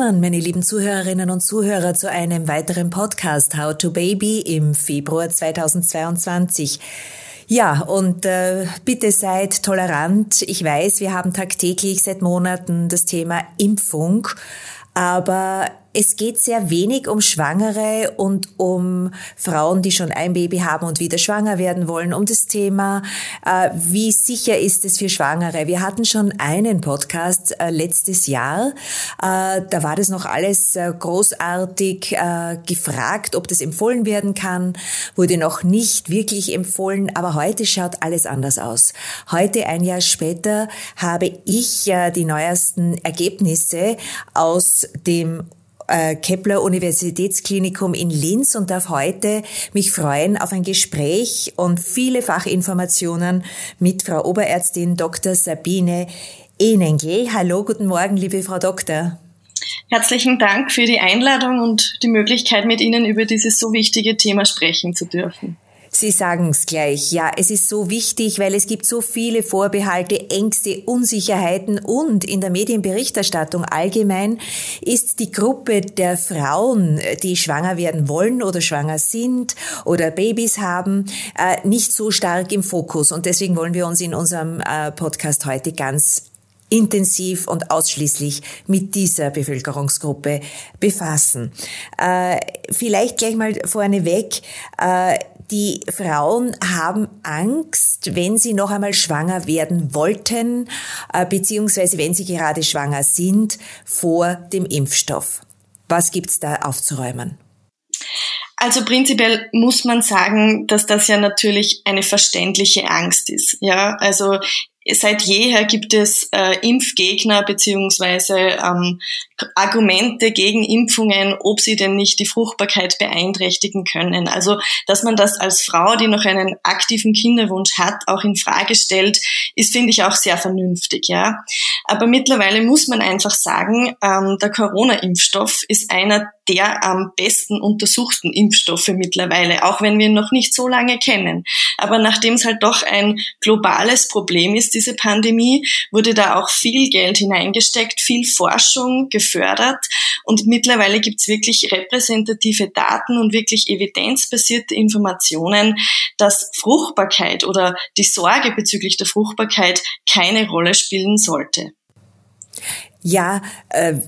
willkommen, meine lieben Zuhörerinnen und Zuhörer, zu einem weiteren Podcast How to Baby im Februar 2022. Ja, und äh, bitte seid tolerant. Ich weiß, wir haben tagtäglich seit Monaten das Thema Impfung, aber es geht sehr wenig um Schwangere und um Frauen, die schon ein Baby haben und wieder schwanger werden wollen, um das Thema, äh, wie sicher ist es für Schwangere. Wir hatten schon einen Podcast äh, letztes Jahr, äh, da war das noch alles äh, großartig äh, gefragt, ob das empfohlen werden kann, wurde noch nicht wirklich empfohlen, aber heute schaut alles anders aus. Heute, ein Jahr später, habe ich äh, die neuesten Ergebnisse aus dem Kepler Universitätsklinikum in Linz und darf heute mich freuen auf ein Gespräch und viele Fachinformationen mit Frau Oberärztin Dr. Sabine Enengel. Hallo, guten Morgen, liebe Frau Doktor. Herzlichen Dank für die Einladung und die Möglichkeit, mit Ihnen über dieses so wichtige Thema sprechen zu dürfen. Sie sagen es gleich. Ja, es ist so wichtig, weil es gibt so viele Vorbehalte, Ängste, Unsicherheiten und in der Medienberichterstattung allgemein ist die Gruppe der Frauen, die schwanger werden wollen oder schwanger sind oder Babys haben, äh, nicht so stark im Fokus. Und deswegen wollen wir uns in unserem äh, Podcast heute ganz intensiv und ausschließlich mit dieser Bevölkerungsgruppe befassen. Äh, vielleicht gleich mal vorneweg, äh, die Frauen haben Angst, wenn sie noch einmal schwanger werden wollten, äh, beziehungsweise wenn sie gerade schwanger sind, vor dem Impfstoff. Was gibt's da aufzuräumen? Also prinzipiell muss man sagen, dass das ja natürlich eine verständliche Angst ist. Ja, also seit jeher gibt es äh, Impfgegner beziehungsweise ähm, Argumente gegen Impfungen, ob sie denn nicht die Fruchtbarkeit beeinträchtigen können. Also, dass man das als Frau, die noch einen aktiven Kinderwunsch hat, auch in Frage stellt, ist, finde ich, auch sehr vernünftig, ja. Aber mittlerweile muss man einfach sagen, ähm, der Corona-Impfstoff ist einer der am besten untersuchten Impfstoffe mittlerweile, auch wenn wir ihn noch nicht so lange kennen. Aber nachdem es halt doch ein globales Problem ist, diese Pandemie, wurde da auch viel Geld hineingesteckt, viel Forschung gefördert und mittlerweile gibt es wirklich repräsentative Daten und wirklich evidenzbasierte Informationen, dass Fruchtbarkeit oder die Sorge bezüglich der Fruchtbarkeit keine Rolle spielen sollte. Ja, äh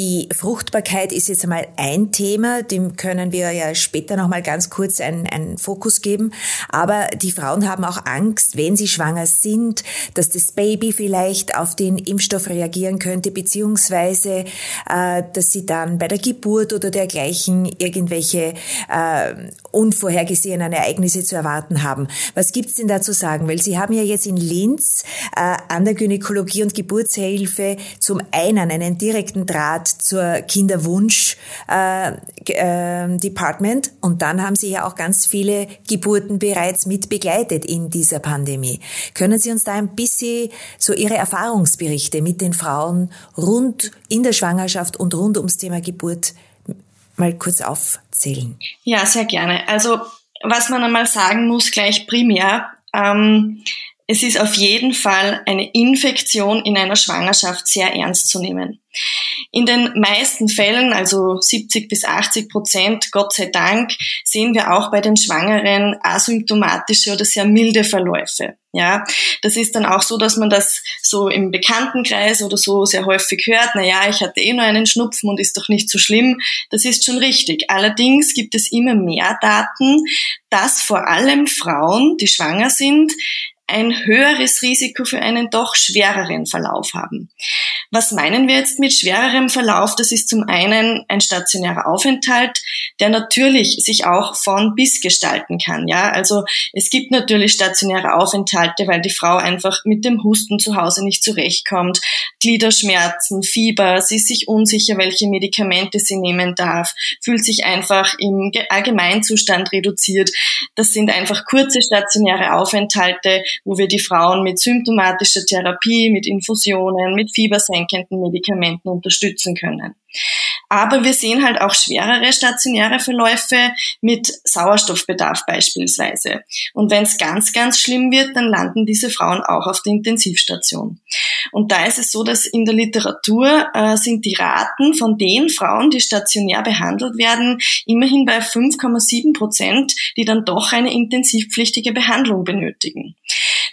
die Fruchtbarkeit ist jetzt einmal ein Thema, dem können wir ja später nochmal ganz kurz einen, einen Fokus geben. Aber die Frauen haben auch Angst, wenn sie schwanger sind, dass das Baby vielleicht auf den Impfstoff reagieren könnte, beziehungsweise äh, dass sie dann bei der Geburt oder dergleichen irgendwelche äh, unvorhergesehenen Ereignisse zu erwarten haben. Was gibt's denn da zu sagen? Weil Sie haben ja jetzt in Linz äh, an der Gynäkologie und Geburtshilfe zum einen einen direkten Draht zur Kinderwunsch äh, äh, und dann haben Sie ja auch ganz viele Geburten bereits mit begleitet in dieser Pandemie. Können Sie uns da ein bisschen so Ihre Erfahrungsberichte mit den Frauen rund in der Schwangerschaft und rund ums Thema Geburt mal kurz aufzählen? Ja, sehr gerne. Also was man einmal sagen muss, gleich primär, ähm, es ist auf jeden Fall eine Infektion in einer Schwangerschaft sehr ernst zu nehmen. In den meisten Fällen, also 70 bis 80 Prozent, Gott sei Dank, sehen wir auch bei den Schwangeren asymptomatische oder sehr milde Verläufe. Ja, das ist dann auch so, dass man das so im Bekanntenkreis oder so sehr häufig hört. Na ja, ich hatte eh nur einen Schnupfen und ist doch nicht so schlimm. Das ist schon richtig. Allerdings gibt es immer mehr Daten, dass vor allem Frauen, die schwanger sind, ein höheres Risiko für einen doch schwereren Verlauf haben. Was meinen wir jetzt mit schwererem Verlauf? Das ist zum einen ein stationärer Aufenthalt, der natürlich sich auch von bis gestalten kann. Ja, also es gibt natürlich stationäre Aufenthalte, weil die Frau einfach mit dem Husten zu Hause nicht zurechtkommt, Gliederschmerzen, Fieber, sie ist sich unsicher, welche Medikamente sie nehmen darf, fühlt sich einfach im Allgemeinzustand reduziert. Das sind einfach kurze stationäre Aufenthalte, wo wir die Frauen mit symptomatischer Therapie, mit Infusionen, mit fiebersenkenden Medikamenten unterstützen können. Aber wir sehen halt auch schwerere stationäre Verläufe mit Sauerstoffbedarf beispielsweise. Und wenn es ganz, ganz schlimm wird, dann landen diese Frauen auch auf der Intensivstation. Und da ist es so, dass in der Literatur äh, sind die Raten von den Frauen, die stationär behandelt werden, immerhin bei 5,7 Prozent, die dann doch eine intensivpflichtige Behandlung benötigen.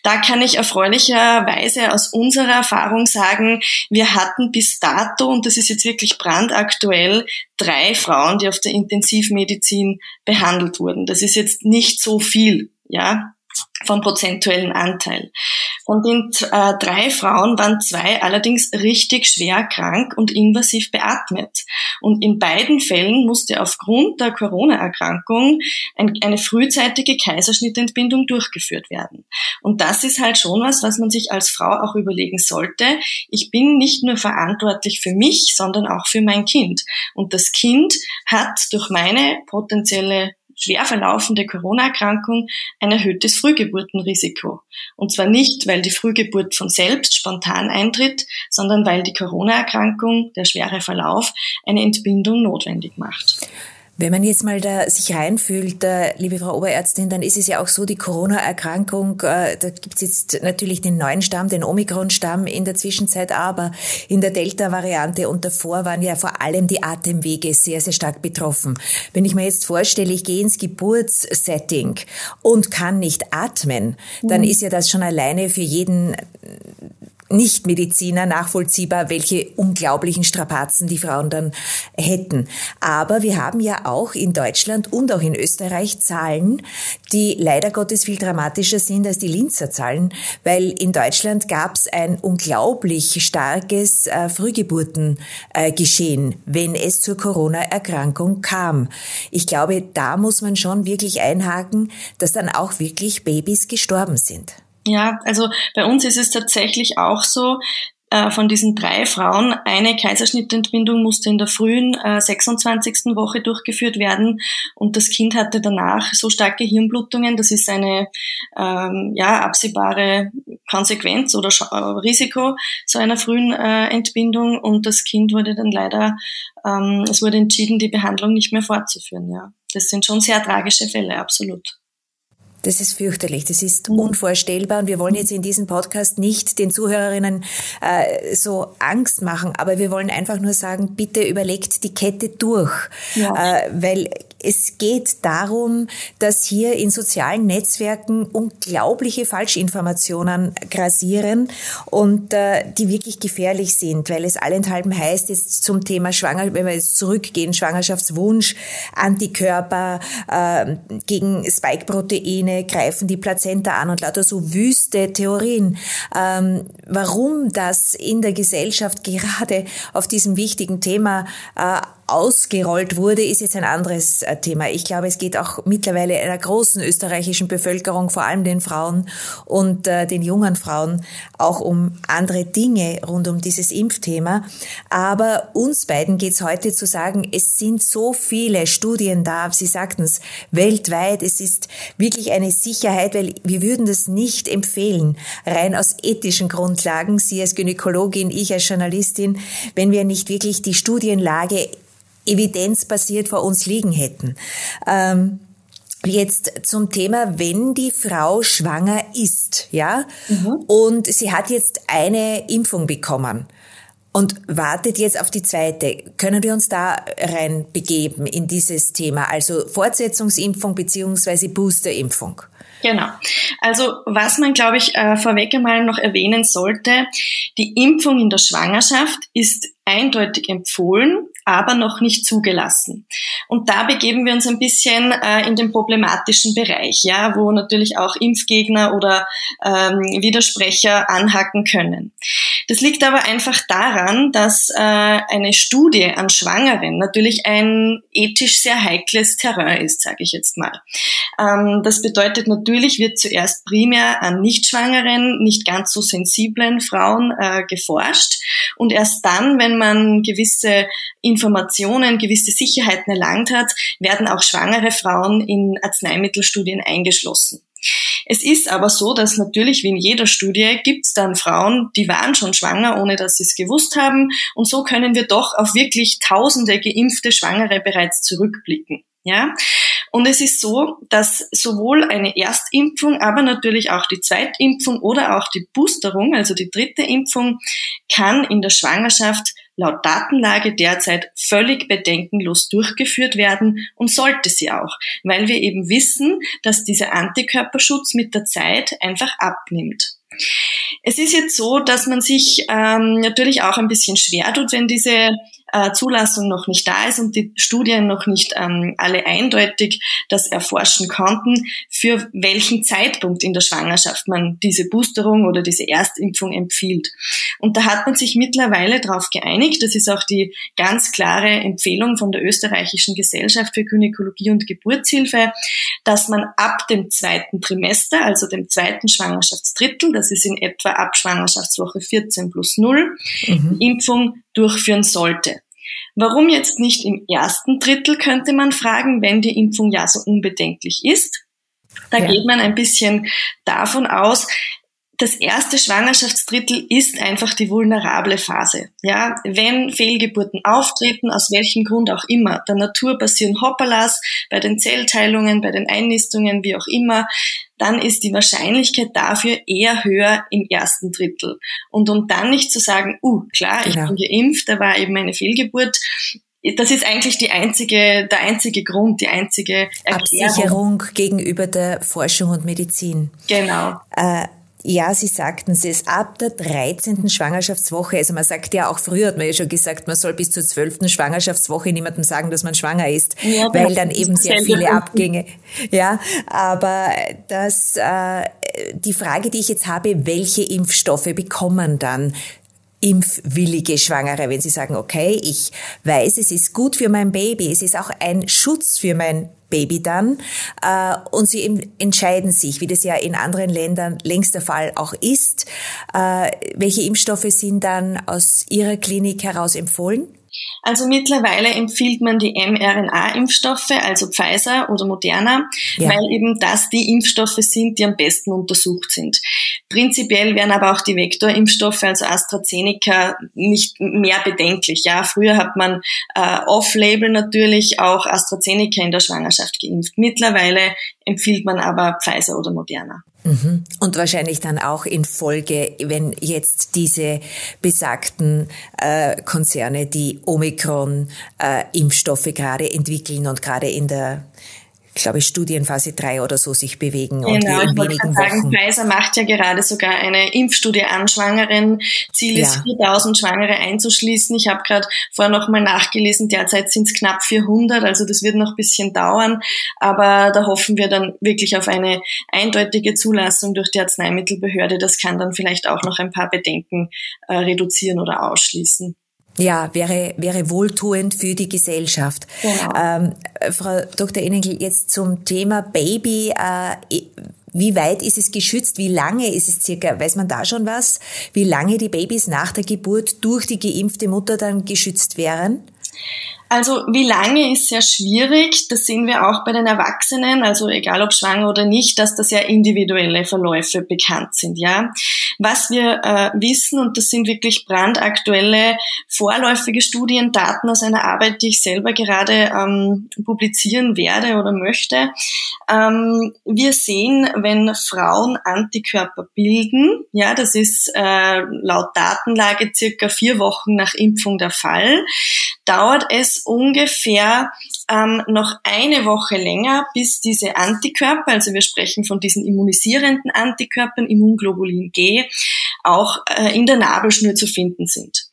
Da kann ich erfreulicherweise aus unserer Erfahrung sagen, wir hatten bis dato, und das ist jetzt wirklich brandaktuell, drei Frauen, die auf der Intensivmedizin behandelt wurden. Das ist jetzt nicht so viel, ja vom prozentuellen Anteil. Von den äh, drei Frauen waren zwei allerdings richtig schwer krank und invasiv beatmet. Und in beiden Fällen musste aufgrund der Corona-Erkrankung ein, eine frühzeitige Kaiserschnittentbindung durchgeführt werden. Und das ist halt schon was, was man sich als Frau auch überlegen sollte. Ich bin nicht nur verantwortlich für mich, sondern auch für mein Kind. Und das Kind hat durch meine potenzielle schwer verlaufende Corona-Erkrankung ein erhöhtes Frühgeburtenrisiko. Und zwar nicht, weil die Frühgeburt von selbst spontan eintritt, sondern weil die Corona-Erkrankung, der schwere Verlauf, eine Entbindung notwendig macht. Wenn man jetzt mal da sich reinfühlt, äh, liebe Frau Oberärztin, dann ist es ja auch so, die Corona-Erkrankung, äh, da gibt es jetzt natürlich den neuen Stamm, den Omikron-Stamm in der Zwischenzeit, aber in der Delta-Variante und davor waren ja vor allem die Atemwege sehr, sehr stark betroffen. Wenn ich mir jetzt vorstelle, ich gehe ins Geburtssetting und kann nicht atmen, dann mhm. ist ja das schon alleine für jeden nicht-Mediziner nachvollziehbar, welche unglaublichen Strapazen die Frauen dann hätten. Aber wir haben ja auch in Deutschland und auch in Österreich Zahlen, die leider Gottes viel dramatischer sind als die Linzer Zahlen, weil in Deutschland gab es ein unglaublich starkes äh, Frühgeburtengeschehen, äh, wenn es zur Corona-Erkrankung kam. Ich glaube, da muss man schon wirklich einhaken, dass dann auch wirklich Babys gestorben sind. Ja, also bei uns ist es tatsächlich auch so, äh, von diesen drei Frauen, eine Kaiserschnittentbindung musste in der frühen äh, 26. Woche durchgeführt werden und das Kind hatte danach so starke Hirnblutungen, das ist eine ähm, ja, absehbare Konsequenz oder äh, Risiko so einer frühen äh, Entbindung und das Kind wurde dann leider, ähm, es wurde entschieden, die Behandlung nicht mehr fortzuführen. Ja, Das sind schon sehr tragische Fälle, absolut. Das ist fürchterlich, das ist unvorstellbar und wir wollen jetzt in diesem Podcast nicht den Zuhörerinnen äh, so Angst machen, aber wir wollen einfach nur sagen, bitte überlegt die Kette durch, ja. äh, weil es geht darum, dass hier in sozialen Netzwerken unglaubliche Falschinformationen grasieren und äh, die wirklich gefährlich sind, weil es allenthalben heißt, jetzt zum Thema Schwanger, wenn wir jetzt zurückgehen, Schwangerschaftswunsch, Antikörper äh, gegen Spike-Proteine greifen die Plazenta an und lauter so wüste Theorien. Ähm, warum das in der Gesellschaft gerade auf diesem wichtigen Thema äh, ausgerollt wurde, ist jetzt ein anderes äh, Thema. Ich glaube, es geht auch mittlerweile einer großen österreichischen Bevölkerung, vor allem den Frauen und äh, den jungen Frauen, auch um andere Dinge rund um dieses Impfthema. Aber uns beiden geht es heute zu sagen, es sind so viele Studien da, Sie sagten es, weltweit. Es ist wirklich eine Sicherheit, weil wir würden das nicht empfehlen, rein aus ethischen Grundlagen, Sie als Gynäkologin, ich als Journalistin, wenn wir nicht wirklich die Studienlage evidenzbasiert vor uns liegen hätten. Ähm, Jetzt zum Thema, wenn die Frau schwanger ist, ja, mhm. und sie hat jetzt eine Impfung bekommen und wartet jetzt auf die zweite. Können wir uns da rein begeben in dieses Thema, also Fortsetzungsimpfung beziehungsweise Boosterimpfung? Genau. Also was man, glaube ich, äh, vorweg einmal noch erwähnen sollte, die Impfung in der Schwangerschaft ist eindeutig empfohlen, aber noch nicht zugelassen. Und da begeben wir uns ein bisschen äh, in den problematischen Bereich, ja, wo natürlich auch Impfgegner oder ähm, Widersprecher anhaken können. Das liegt aber einfach daran, dass äh, eine Studie an Schwangeren natürlich ein ethisch sehr heikles Terrain ist, sage ich jetzt mal. Ähm, das bedeutet natürlich, wird zuerst primär an Nichtschwangeren, nicht ganz so sensiblen Frauen äh, geforscht und erst dann, wenn man gewisse Informationen, gewisse Sicherheiten erlangt hat, werden auch schwangere Frauen in Arzneimittelstudien eingeschlossen. Es ist aber so, dass natürlich wie in jeder Studie gibt es dann Frauen, die waren schon schwanger, ohne dass sie es gewusst haben. Und so können wir doch auf wirklich tausende geimpfte Schwangere bereits zurückblicken. Ja? Und es ist so, dass sowohl eine Erstimpfung, aber natürlich auch die Zweitimpfung oder auch die Boosterung, also die dritte Impfung, kann in der Schwangerschaft laut Datenlage derzeit völlig bedenkenlos durchgeführt werden und sollte sie auch, weil wir eben wissen, dass dieser Antikörperschutz mit der Zeit einfach abnimmt. Es ist jetzt so, dass man sich ähm, natürlich auch ein bisschen schwer tut, wenn diese äh, Zulassung noch nicht da ist und die Studien noch nicht ähm, alle eindeutig das erforschen konnten, für welchen Zeitpunkt in der Schwangerschaft man diese Boosterung oder diese Erstimpfung empfiehlt. Und da hat man sich mittlerweile darauf geeinigt, das ist auch die ganz klare Empfehlung von der österreichischen Gesellschaft für Gynäkologie und Geburtshilfe, dass man ab dem zweiten Trimester, also dem zweiten Schwangerschaftsdrittel, das ist in etwa ab Schwangerschaftswoche 14 plus 0, mhm. Impfung durchführen sollte. Warum jetzt nicht im ersten Drittel, könnte man fragen, wenn die Impfung ja so unbedenklich ist. Da ja. geht man ein bisschen davon aus, das erste Schwangerschaftsdrittel ist einfach die vulnerable Phase. Ja, wenn Fehlgeburten auftreten, aus welchem Grund auch immer, der Natur passieren Hoppalas bei den Zellteilungen, bei den Einnistungen, wie auch immer, dann ist die Wahrscheinlichkeit dafür eher höher im ersten Drittel. Und um dann nicht zu sagen, uh, klar, ich genau. bin geimpft, da war eben eine Fehlgeburt, das ist eigentlich die einzige, der einzige Grund, die einzige Erklärung. Absicherung gegenüber der Forschung und Medizin. Genau. Äh, ja, Sie sagten es, ist ab der 13. Schwangerschaftswoche, also man sagt ja auch früher, hat man ja schon gesagt, man soll bis zur 12. Schwangerschaftswoche niemandem sagen, dass man schwanger ist, ja, weil dann eben sehr viele Abgänge, ja, aber das, äh, die Frage, die ich jetzt habe, welche Impfstoffe bekommen dann impfwillige Schwangere, wenn sie sagen, okay, ich weiß, es ist gut für mein Baby, es ist auch ein Schutz für mein Baby dann äh, und sie entscheiden sich, wie das ja in anderen Ländern längst der Fall auch ist, äh, welche Impfstoffe sind dann aus ihrer Klinik heraus empfohlen? Also mittlerweile empfiehlt man die mRNA-Impfstoffe, also Pfizer oder Moderna, ja. weil eben das die Impfstoffe sind, die am besten untersucht sind. Prinzipiell wären aber auch die Vektorimpfstoffe, also AstraZeneca, nicht mehr bedenklich. Ja, früher hat man äh, off-label natürlich auch AstraZeneca in der Schwangerschaft geimpft. Mittlerweile empfiehlt man aber Pfizer oder Moderna. Mhm. Und wahrscheinlich dann auch in Folge, wenn jetzt diese besagten äh, Konzerne die Omikron-Impfstoffe äh, gerade entwickeln und gerade in der ich glaube, Studienphase 3 oder so sich bewegen genau, und in wenigen sagen, Wochen. Pfizer macht ja gerade sogar eine Impfstudie an Schwangeren. Ziel ist, 4000 Schwangere einzuschließen. Ich habe gerade vorher noch mal nachgelesen, derzeit sind es knapp 400, also das wird noch ein bisschen dauern, aber da hoffen wir dann wirklich auf eine eindeutige Zulassung durch die Arzneimittelbehörde. Das kann dann vielleicht auch noch ein paar Bedenken äh, reduzieren oder ausschließen. Ja, wäre, wäre wohltuend für die Gesellschaft. Genau. Ähm, Frau Dr. Innengel, jetzt zum Thema Baby. Äh, wie weit ist es geschützt? Wie lange ist es circa? Weiß man da schon was? Wie lange die Babys nach der Geburt durch die geimpfte Mutter dann geschützt wären? Also wie lange ist sehr schwierig. Das sehen wir auch bei den Erwachsenen, also egal ob schwanger oder nicht, dass da sehr individuelle Verläufe bekannt sind. Ja, was wir äh, wissen und das sind wirklich brandaktuelle vorläufige Studien, Daten aus einer Arbeit, die ich selber gerade ähm, publizieren werde oder möchte. Ähm, wir sehen, wenn Frauen Antikörper bilden, ja, das ist äh, laut Datenlage circa vier Wochen nach Impfung der Fall, dauert es ungefähr ähm, noch eine Woche länger, bis diese Antikörper, also wir sprechen von diesen immunisierenden Antikörpern, Immunglobulin G, auch äh, in der Nabelschnur zu finden sind.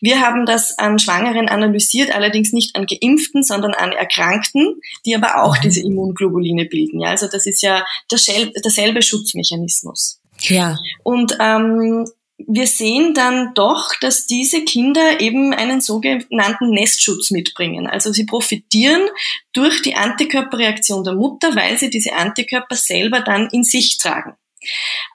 Wir haben das an Schwangeren analysiert, allerdings nicht an Geimpften, sondern an Erkrankten, die aber auch diese Immunglobuline bilden. Ja, also das ist ja derselbe Schutzmechanismus. Ja. Und ähm, wir sehen dann doch, dass diese Kinder eben einen sogenannten Nestschutz mitbringen. Also sie profitieren durch die Antikörperreaktion der Mutter, weil sie diese Antikörper selber dann in sich tragen.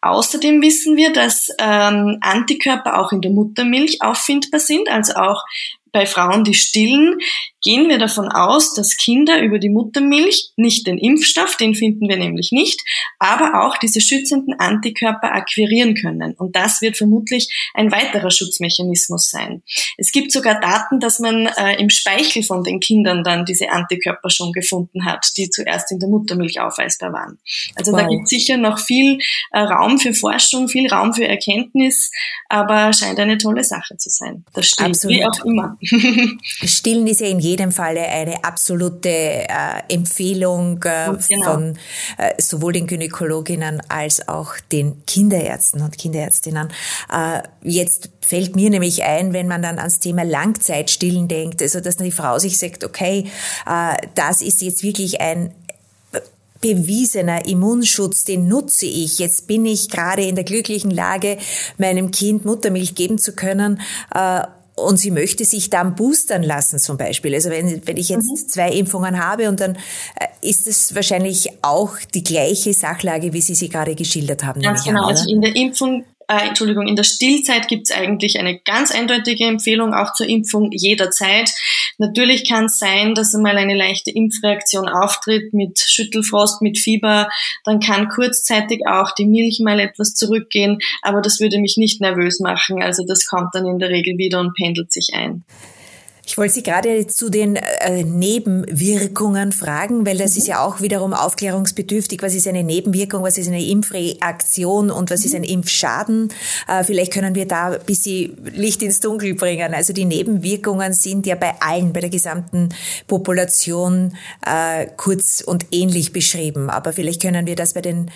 Außerdem wissen wir, dass ähm, Antikörper auch in der Muttermilch auffindbar sind, also auch bei Frauen, die stillen. Gehen wir davon aus, dass Kinder über die Muttermilch nicht den Impfstoff, den finden wir nämlich nicht, aber auch diese schützenden Antikörper akquirieren können. Und das wird vermutlich ein weiterer Schutzmechanismus sein. Es gibt sogar Daten, dass man äh, im Speichel von den Kindern dann diese Antikörper schon gefunden hat, die zuerst in der Muttermilch aufweisbar waren. Also wow. da gibt es sicher noch viel äh, Raum für Forschung, viel Raum für Erkenntnis, aber scheint eine tolle Sache zu sein. Das stimmt, Absolut. wie auch immer. Stillen ist ja in jedem Falle eine absolute äh, Empfehlung äh, genau. von äh, sowohl den Gynäkologinnen als auch den Kinderärzten und Kinderärztinnen. Äh, jetzt fällt mir nämlich ein, wenn man dann ans Thema Langzeitstillen denkt, also dass die Frau sich sagt, okay, äh, das ist jetzt wirklich ein bewiesener Immunschutz, den nutze ich. Jetzt bin ich gerade in der glücklichen Lage, meinem Kind Muttermilch geben zu können. Äh, und sie möchte sich dann boostern lassen zum Beispiel. Also wenn, wenn ich jetzt mhm. zwei Impfungen habe und dann äh, ist es wahrscheinlich auch die gleiche Sachlage, wie Sie sie gerade geschildert haben. Ganz genau. An, also in der Impfung äh, Entschuldigung, in der Stillzeit gibt es eigentlich eine ganz eindeutige Empfehlung auch zur Impfung jederzeit. Natürlich kann es sein, dass einmal eine leichte Impfreaktion auftritt mit Schüttelfrost, mit Fieber. Dann kann kurzzeitig auch die Milch mal etwas zurückgehen, aber das würde mich nicht nervös machen. Also das kommt dann in der Regel wieder und pendelt sich ein. Ich wollte Sie gerade zu den äh, Nebenwirkungen fragen, weil das mhm. ist ja auch wiederum aufklärungsbedürftig. Was ist eine Nebenwirkung, was ist eine Impfreaktion und was mhm. ist ein Impfschaden? Äh, vielleicht können wir da ein bisschen Licht ins Dunkel bringen. Also die Nebenwirkungen sind ja bei allen, bei der gesamten Population äh, kurz und ähnlich beschrieben. Aber vielleicht können wir das bei den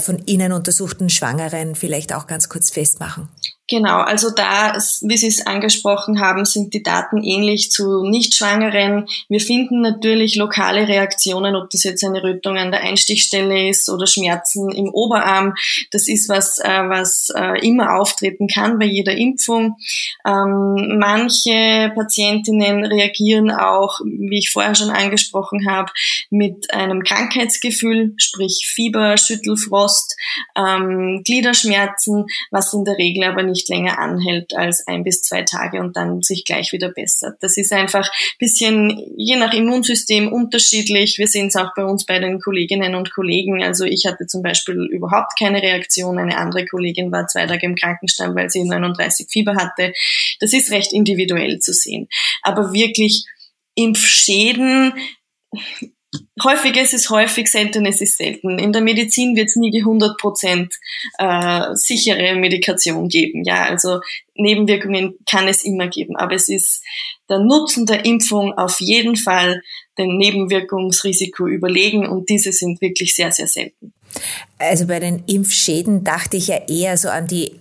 von Ihnen untersuchten Schwangeren vielleicht auch ganz kurz festmachen. Genau, also da, wie Sie es angesprochen haben, sind die Daten ähnlich zu Nichtschwangeren. Wir finden natürlich lokale Reaktionen, ob das jetzt eine Rötung an der Einstichstelle ist oder Schmerzen im Oberarm. Das ist was, äh, was äh, immer auftreten kann bei jeder Impfung. Ähm, manche Patientinnen reagieren auch, wie ich vorher schon angesprochen habe, mit einem Krankheitsgefühl, sprich Fieber, Schüttelfrost, ähm, Gliederschmerzen, was in der Regel aber nicht nicht länger anhält als ein bis zwei Tage und dann sich gleich wieder bessert. Das ist einfach bisschen je nach Immunsystem unterschiedlich. Wir sehen es auch bei uns bei den Kolleginnen und Kollegen. Also ich hatte zum Beispiel überhaupt keine Reaktion. Eine andere Kollegin war zwei Tage im Krankenstand, weil sie 39 Fieber hatte. Das ist recht individuell zu sehen. Aber wirklich Impfschäden häufig ist es häufig, selten ist es selten. In der Medizin wird es nie die 100% äh, sichere Medikation geben. Ja, also Nebenwirkungen kann es immer geben, aber es ist der Nutzen der Impfung auf jeden Fall dem Nebenwirkungsrisiko überlegen und diese sind wirklich sehr, sehr selten. Also bei den Impfschäden dachte ich ja eher so an die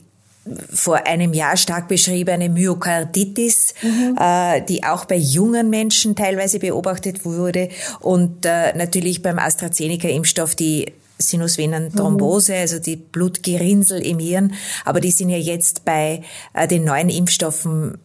vor einem Jahr stark beschriebene Myokarditis, mhm. äh, die auch bei jungen Menschen teilweise beobachtet wurde und äh, natürlich beim AstraZeneca-Impfstoff die Sinusvenenthrombose, mhm. also die Blutgerinnsel im Hirn, aber die sind ja jetzt bei äh, den neuen Impfstoffen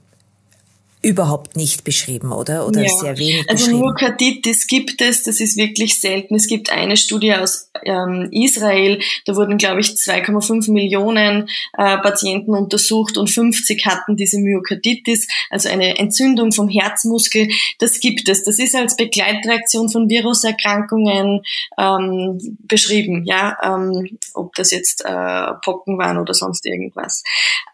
überhaupt nicht beschrieben, oder? Oder ja. sehr wenig also beschrieben? Also Myokarditis gibt es, das ist wirklich selten. Es gibt eine Studie aus ähm, Israel, da wurden, glaube ich, 2,5 Millionen äh, Patienten untersucht und 50 hatten diese Myokarditis, also eine Entzündung vom Herzmuskel. Das gibt es. Das ist als Begleitreaktion von Viruserkrankungen ähm, beschrieben, ja, ähm, ob das jetzt äh, Pocken waren oder sonst irgendwas.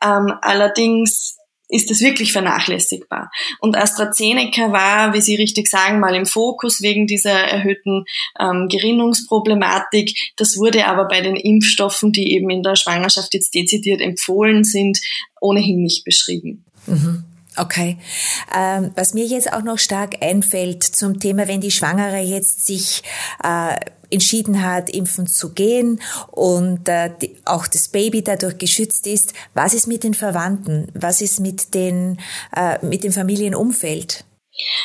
Ähm, allerdings ist es wirklich vernachlässigbar. Und AstraZeneca war, wie Sie richtig sagen, mal im Fokus wegen dieser erhöhten ähm, Gerinnungsproblematik. Das wurde aber bei den Impfstoffen, die eben in der Schwangerschaft jetzt dezidiert empfohlen sind, ohnehin nicht beschrieben. Mhm. Okay. Ähm, was mir jetzt auch noch stark einfällt zum Thema, wenn die Schwangere jetzt sich äh, entschieden hat, impfen zu gehen und äh, die, auch das Baby dadurch geschützt ist, was ist mit den Verwandten? Was ist mit, den, äh, mit dem Familienumfeld?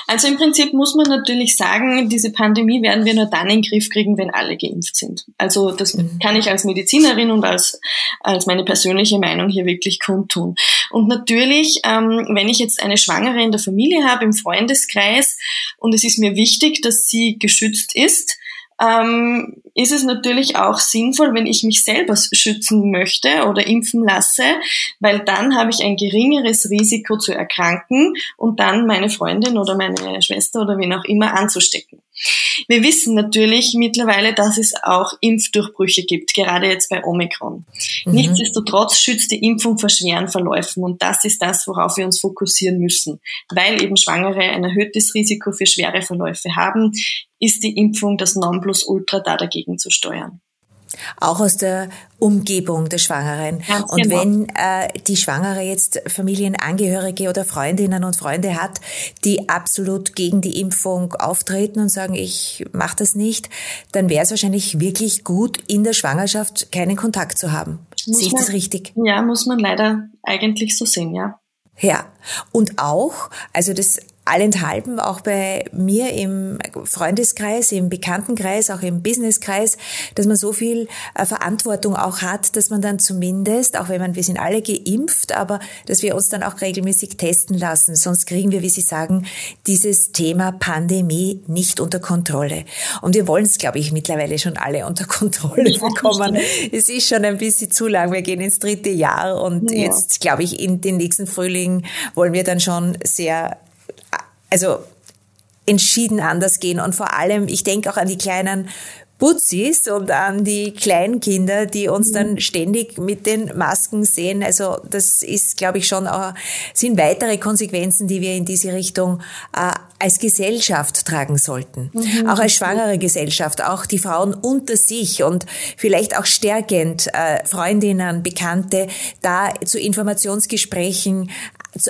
Also im Prinzip muss man natürlich sagen, diese Pandemie werden wir nur dann in den Griff kriegen, wenn alle geimpft sind. Also das mhm. kann ich als Medizinerin und als, als meine persönliche Meinung hier wirklich kundtun. Und natürlich, ähm, wenn ich jetzt eine Schwangere in der Familie habe, im Freundeskreis, und es ist mir wichtig, dass sie geschützt ist, ähm, ist es natürlich auch sinnvoll, wenn ich mich selber schützen möchte oder impfen lasse, weil dann habe ich ein geringeres Risiko zu erkranken und dann meine Freundin oder meine Schwester oder wen auch immer anzustecken. Wir wissen natürlich mittlerweile, dass es auch Impfdurchbrüche gibt, gerade jetzt bei Omikron. Mhm. Nichtsdestotrotz schützt die Impfung vor schweren Verläufen und das ist das, worauf wir uns fokussieren müssen. Weil eben Schwangere ein erhöhtes Risiko für schwere Verläufe haben, ist die Impfung das Nonplusultra da dagegen zu steuern. Auch aus der Umgebung der Schwangeren. Ganz und genau. wenn äh, die Schwangere jetzt Familienangehörige oder Freundinnen und Freunde hat, die absolut gegen die Impfung auftreten und sagen, ich mache das nicht, dann wäre es wahrscheinlich wirklich gut, in der Schwangerschaft keinen Kontakt zu haben. Sehe ich das richtig? Ja, muss man leider eigentlich so sehen, ja. Ja, und auch, also das allenthalben, auch bei mir im Freundeskreis, im Bekanntenkreis, auch im Businesskreis, dass man so viel äh, Verantwortung auch hat, dass man dann zumindest, auch wenn man, wir sind alle geimpft, aber dass wir uns dann auch regelmäßig testen lassen. Sonst kriegen wir, wie Sie sagen, dieses Thema Pandemie nicht unter Kontrolle. Und wir wollen es, glaube ich, mittlerweile schon alle unter Kontrolle bekommen. Es ist schon ein bisschen zu lang. Wir gehen ins dritte Jahr und ja. jetzt, glaube ich, in den nächsten Frühling wollen wir dann schon sehr also entschieden anders gehen. Und vor allem, ich denke auch an die kleinen Butzis und an die Kleinkinder, die uns dann mhm. ständig mit den Masken sehen. Also das ist, glaube ich, schon auch, sind weitere Konsequenzen, die wir in diese Richtung äh, als Gesellschaft tragen sollten. Mhm. Auch als schwangere Gesellschaft, auch die Frauen unter sich und vielleicht auch stärkend äh, Freundinnen, Bekannte da zu Informationsgesprächen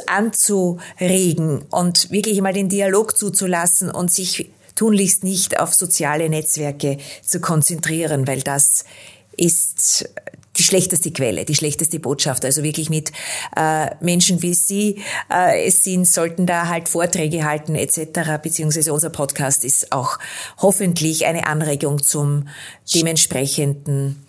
anzuregen und wirklich mal den Dialog zuzulassen und sich tunlichst nicht auf soziale Netzwerke zu konzentrieren, weil das ist die schlechteste Quelle, die schlechteste Botschaft. Also wirklich mit äh, Menschen wie Sie äh, es sind, sollten da halt Vorträge halten etc. Beziehungsweise unser Podcast ist auch hoffentlich eine Anregung zum dementsprechenden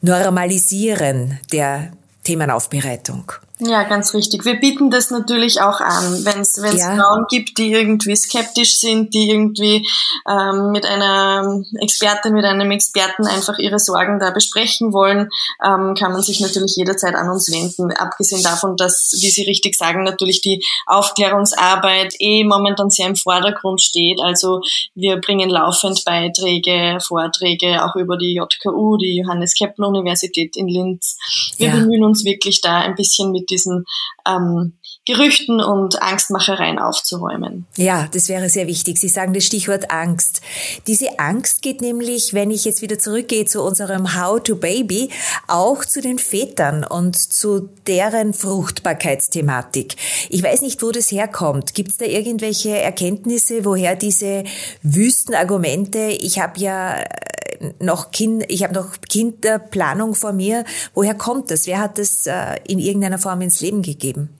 Normalisieren der Themenaufbereitung. Ja, ganz richtig. Wir bieten das natürlich auch an, wenn es ja. Frauen gibt, die irgendwie skeptisch sind, die irgendwie ähm, mit einer Expertin, mit einem Experten einfach ihre Sorgen da besprechen wollen, ähm, kann man sich natürlich jederzeit an uns wenden. Abgesehen davon, dass, wie Sie richtig sagen, natürlich die Aufklärungsarbeit eh momentan sehr im Vordergrund steht. Also wir bringen laufend Beiträge, Vorträge auch über die JKU, die Johannes Kepler Universität in Linz. Wir ja. bemühen uns wirklich da ein bisschen mit diesen ähm, Gerüchten und Angstmachereien aufzuräumen. Ja, das wäre sehr wichtig. Sie sagen das Stichwort Angst. Diese Angst geht nämlich, wenn ich jetzt wieder zurückgehe zu unserem How to Baby, auch zu den Vätern und zu deren Fruchtbarkeitsthematik. Ich weiß nicht, wo das herkommt. Gibt es da irgendwelche Erkenntnisse, woher diese Wüstenargumente, ich habe ja äh, noch Kind, ich habe noch Kinderplanung vor mir. Woher kommt das? Wer hat das äh, in irgendeiner Form ins Leben gegeben?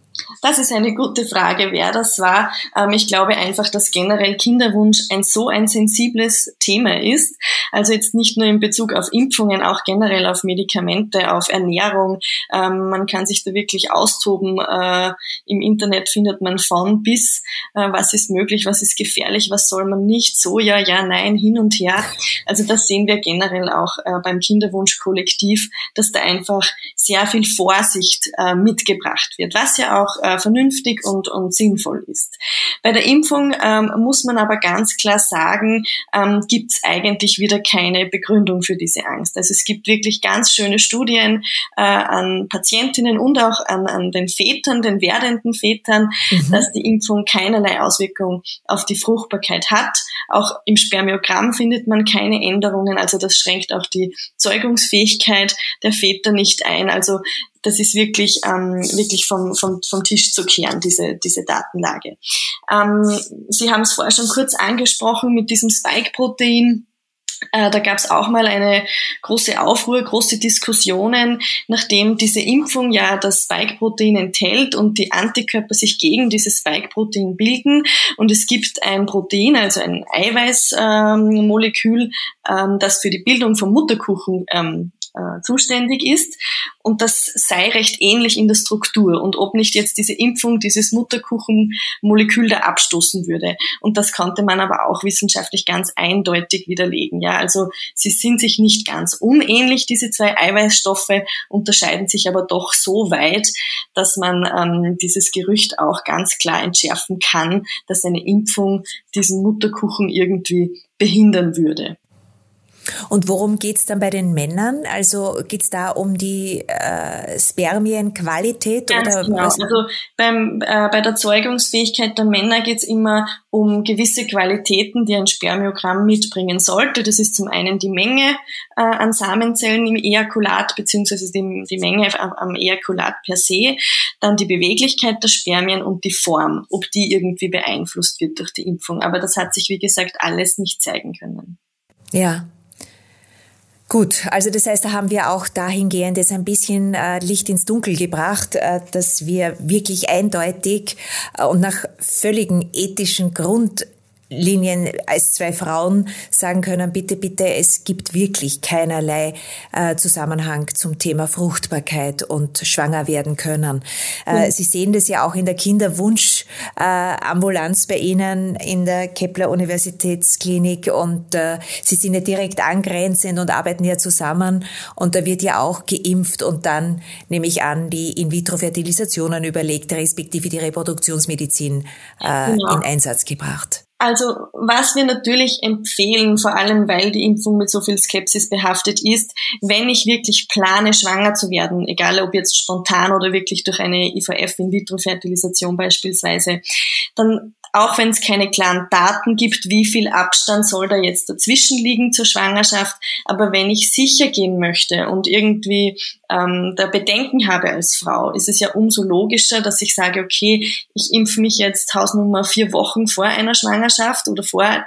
Das ist eine gute Frage, wer das war. Ähm, ich glaube einfach, dass generell Kinderwunsch ein so ein sensibles Thema ist. Also jetzt nicht nur in Bezug auf Impfungen, auch generell auf Medikamente, auf Ernährung. Ähm, man kann sich da wirklich austoben. Äh, Im Internet findet man von bis, äh, was ist möglich, was ist gefährlich, was soll man nicht, so ja, ja, nein, hin und her. Also das sehen wir generell auch äh, beim Kinderwunschkollektiv, dass da einfach sehr viel Vorsicht mitgebracht wird, was ja auch äh, vernünftig und, und sinnvoll ist. Bei der Impfung ähm, muss man aber ganz klar sagen, ähm, gibt es eigentlich wieder keine Begründung für diese Angst. Also es gibt wirklich ganz schöne Studien äh, an Patientinnen und auch an, an den Vätern, den werdenden Vätern, mhm. dass die Impfung keinerlei Auswirkung auf die Fruchtbarkeit hat. Auch im Spermiogramm findet man keine Änderungen, also das schränkt auch die Zeugungsfähigkeit der Väter nicht ein. Also das ist wirklich, ähm, wirklich vom, vom, vom Tisch zu kehren, diese, diese Datenlage. Ähm, Sie haben es vorher schon kurz angesprochen mit diesem Spike-Protein. Äh, da gab es auch mal eine große Aufruhr, große Diskussionen, nachdem diese Impfung ja das Spike-Protein enthält und die Antikörper sich gegen dieses Spike-Protein bilden. Und es gibt ein Protein, also ein Eiweißmolekül, ähm, ähm, das für die Bildung von Mutterkuchen ähm, äh, zuständig ist. Und das sei recht ähnlich in der Struktur und ob nicht jetzt diese Impfung dieses Mutterkuchenmolekül da abstoßen würde. Und das konnte man aber auch wissenschaftlich ganz eindeutig widerlegen. Ja, also sie sind sich nicht ganz unähnlich, diese zwei Eiweißstoffe, unterscheiden sich aber doch so weit, dass man ähm, dieses Gerücht auch ganz klar entschärfen kann, dass eine Impfung diesen Mutterkuchen irgendwie behindern würde. Und worum geht's dann bei den Männern? Also geht's da um die äh, Spermienqualität? Ganz oder genau. Was? Also beim, äh, bei der Zeugungsfähigkeit der Männer geht's immer um gewisse Qualitäten, die ein Spermiogramm mitbringen sollte. Das ist zum einen die Menge äh, an Samenzellen im Ejakulat beziehungsweise die, die Menge am, am Ejakulat per se, dann die Beweglichkeit der Spermien und die Form, ob die irgendwie beeinflusst wird durch die Impfung. Aber das hat sich, wie gesagt, alles nicht zeigen können. Ja, Gut, also das heißt, da haben wir auch dahingehend jetzt ein bisschen äh, Licht ins Dunkel gebracht, äh, dass wir wirklich eindeutig äh, und nach völligen ethischen Grund Linien als zwei Frauen sagen können, bitte, bitte, es gibt wirklich keinerlei äh, Zusammenhang zum Thema Fruchtbarkeit und schwanger werden können. Äh, mhm. Sie sehen das ja auch in der Kinderwunschambulanz äh, bei Ihnen in der Kepler Universitätsklinik und äh, Sie sind ja direkt angrenzend und arbeiten ja zusammen und da wird ja auch geimpft und dann nehme ich an, die In-vitro-Fertilisationen überlegt, respektive die Reproduktionsmedizin äh, genau. in Einsatz gebracht. Also was wir natürlich empfehlen, vor allem weil die Impfung mit so viel Skepsis behaftet ist, wenn ich wirklich plane, schwanger zu werden, egal ob jetzt spontan oder wirklich durch eine IVF In-vitro-Fertilisation beispielsweise, dann auch wenn es keine klaren Daten gibt, wie viel Abstand soll da jetzt dazwischen liegen zur Schwangerschaft. Aber wenn ich sicher gehen möchte und irgendwie ähm, da Bedenken habe als Frau, ist es ja umso logischer, dass ich sage, okay, ich impfe mich jetzt Hausnummer vier Wochen vor einer Schwangerschaft oder vor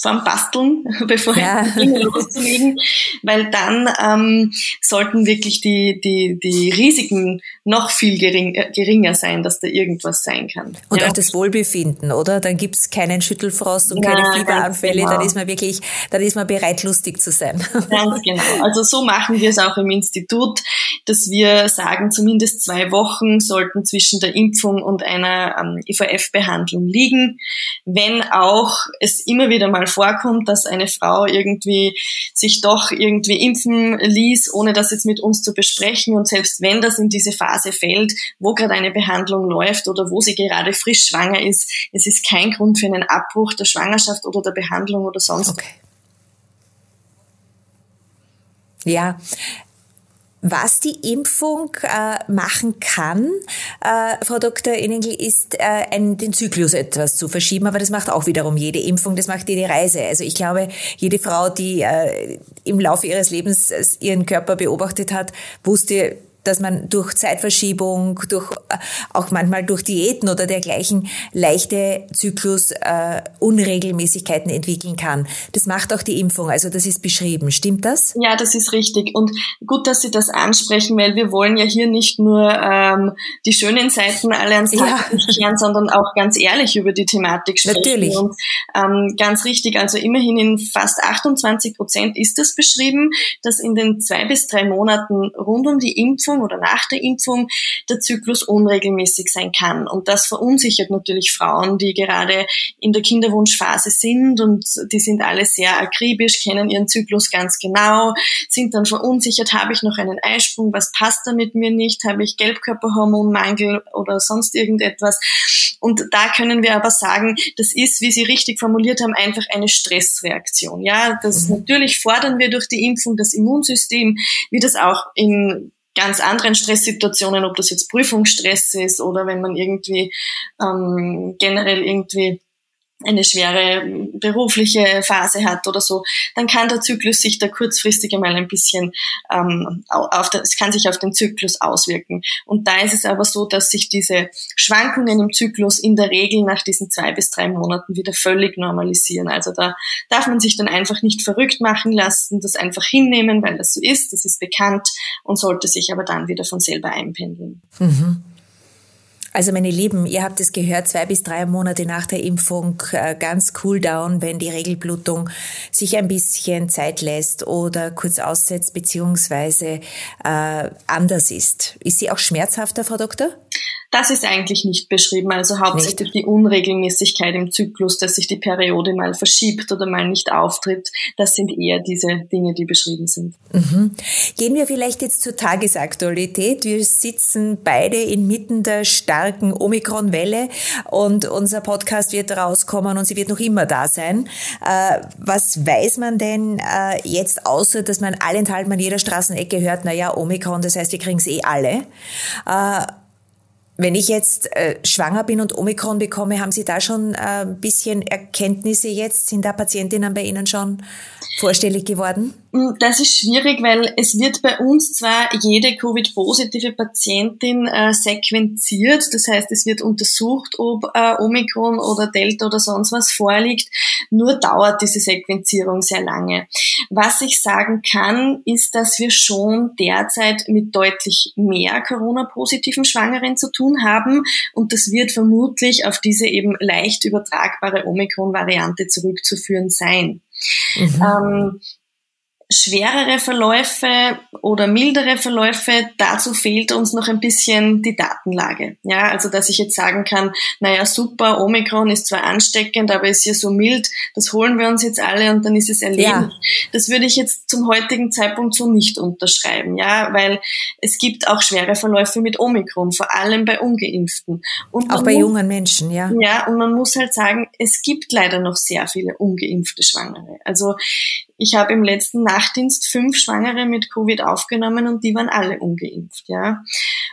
vorm Basteln, bevor ja. Dinge loszulegen, weil dann ähm, sollten wirklich die, die, die Risiken noch viel gering, äh, geringer sein, dass da irgendwas sein kann. Und ja. auch das Wohlbefinden, oder? Dann gibt's keinen Schüttelfrost und ja, keine Fieberanfälle, genau. dann ist man wirklich, dann ist man bereit, lustig zu sein. Ganz genau. Also so machen wir es auch im Institut, dass wir sagen, zumindest zwei Wochen sollten zwischen der Impfung und einer ähm, IVF-Behandlung liegen, wenn auch es immer wieder mal vorkommt, dass eine Frau irgendwie sich doch irgendwie impfen ließ, ohne das jetzt mit uns zu besprechen. Und selbst wenn das in diese Phase fällt, wo gerade eine Behandlung läuft oder wo sie gerade frisch schwanger ist, es ist kein Grund für einen Abbruch der Schwangerschaft oder der Behandlung oder sonst. Okay. Ja, was die Impfung äh, machen kann, äh, Frau Dr. Inengel, ist äh, ein, den Zyklus etwas zu verschieben, aber das macht auch wiederum jede Impfung, das macht jede Reise. Also ich glaube, jede Frau, die äh, im Laufe ihres Lebens äh, ihren Körper beobachtet hat, wusste, dass man durch Zeitverschiebung, durch äh, auch manchmal durch Diäten oder dergleichen leichte Zyklus-Unregelmäßigkeiten äh, entwickeln kann. Das macht auch die Impfung, also das ist beschrieben. Stimmt das? Ja, das ist richtig. Und gut, dass Sie das ansprechen, weil wir wollen ja hier nicht nur ähm, die schönen Seiten alle ans Tageslicht ja. sondern auch ganz ehrlich über die Thematik sprechen. Natürlich. Und ähm, ganz richtig, also immerhin in fast 28 Prozent ist das beschrieben, dass in den zwei bis drei Monaten rund um die Impfung Impfung oder nach der Impfung der Zyklus unregelmäßig sein kann. Und das verunsichert natürlich Frauen, die gerade in der Kinderwunschphase sind und die sind alle sehr akribisch, kennen ihren Zyklus ganz genau, sind dann verunsichert, habe ich noch einen Eisprung, was passt da mit mir nicht, habe ich Gelbkörperhormonmangel oder sonst irgendetwas. Und da können wir aber sagen, das ist, wie Sie richtig formuliert haben, einfach eine Stressreaktion. Ja, das mhm. natürlich fordern wir durch die Impfung das Immunsystem, wie das auch in ganz anderen Stresssituationen, ob das jetzt Prüfungsstress ist oder wenn man irgendwie ähm, generell irgendwie eine schwere berufliche Phase hat oder so, dann kann der Zyklus sich da kurzfristig einmal ein bisschen ähm, auf der, es kann sich auf den Zyklus auswirken. Und da ist es aber so, dass sich diese Schwankungen im Zyklus in der Regel nach diesen zwei bis drei Monaten wieder völlig normalisieren. Also da darf man sich dann einfach nicht verrückt machen lassen, das einfach hinnehmen, weil das so ist, das ist bekannt und sollte sich aber dann wieder von selber einpendeln. Mhm. Also meine Lieben, ihr habt es gehört, zwei bis drei Monate nach der Impfung äh, ganz cool down, wenn die Regelblutung sich ein bisschen Zeit lässt oder kurz aussetzt beziehungsweise äh, anders ist. Ist sie auch schmerzhafter, Frau Doktor? Das ist eigentlich nicht beschrieben. Also hauptsächlich nicht. die Unregelmäßigkeit im Zyklus, dass sich die Periode mal verschiebt oder mal nicht auftritt. Das sind eher diese Dinge, die beschrieben sind. Mhm. Gehen wir vielleicht jetzt zur Tagesaktualität. Wir sitzen beide inmitten der starken Omikron-Welle und unser Podcast wird rauskommen und sie wird noch immer da sein. Äh, was weiß man denn äh, jetzt, außer dass man allenthalben an jeder Straßenecke hört, na ja, Omikron, das heißt, wir kriegen es eh alle. Äh, wenn ich jetzt äh, schwanger bin und Omikron bekomme, haben Sie da schon äh, ein bisschen Erkenntnisse jetzt? Sind da Patientinnen bei Ihnen schon vorstellig geworden? Mm, das ist schwierig, weil es wird bei uns zwar jede Covid-positive Patientin äh, sequenziert, das heißt, es wird untersucht, ob äh, Omikron oder Delta oder sonst was vorliegt, nur dauert diese Sequenzierung sehr lange. Was ich sagen kann, ist, dass wir schon derzeit mit deutlich mehr Corona-positiven Schwangeren zu tun haben und das wird vermutlich auf diese eben leicht übertragbare Omikron-Variante zurückzuführen sein. Mhm. Ähm, schwerere Verläufe oder mildere Verläufe, dazu fehlt uns noch ein bisschen die Datenlage. Ja, also dass ich jetzt sagen kann, naja, super, Omikron ist zwar ansteckend, aber ist ja so mild, das holen wir uns jetzt alle und dann ist es erledigt. Ja. Das würde ich jetzt zum heutigen Zeitpunkt so nicht unterschreiben, ja, weil es gibt auch schwere Verläufe mit Omikron, vor allem bei Ungeimpften. Und auch bei muss, jungen Menschen, ja. Ja, und man muss halt sagen, es gibt leider noch sehr viele ungeimpfte Schwangere. Also ich habe im letzten Nachtdienst fünf Schwangere mit Covid aufgenommen und die waren alle ungeimpft, ja.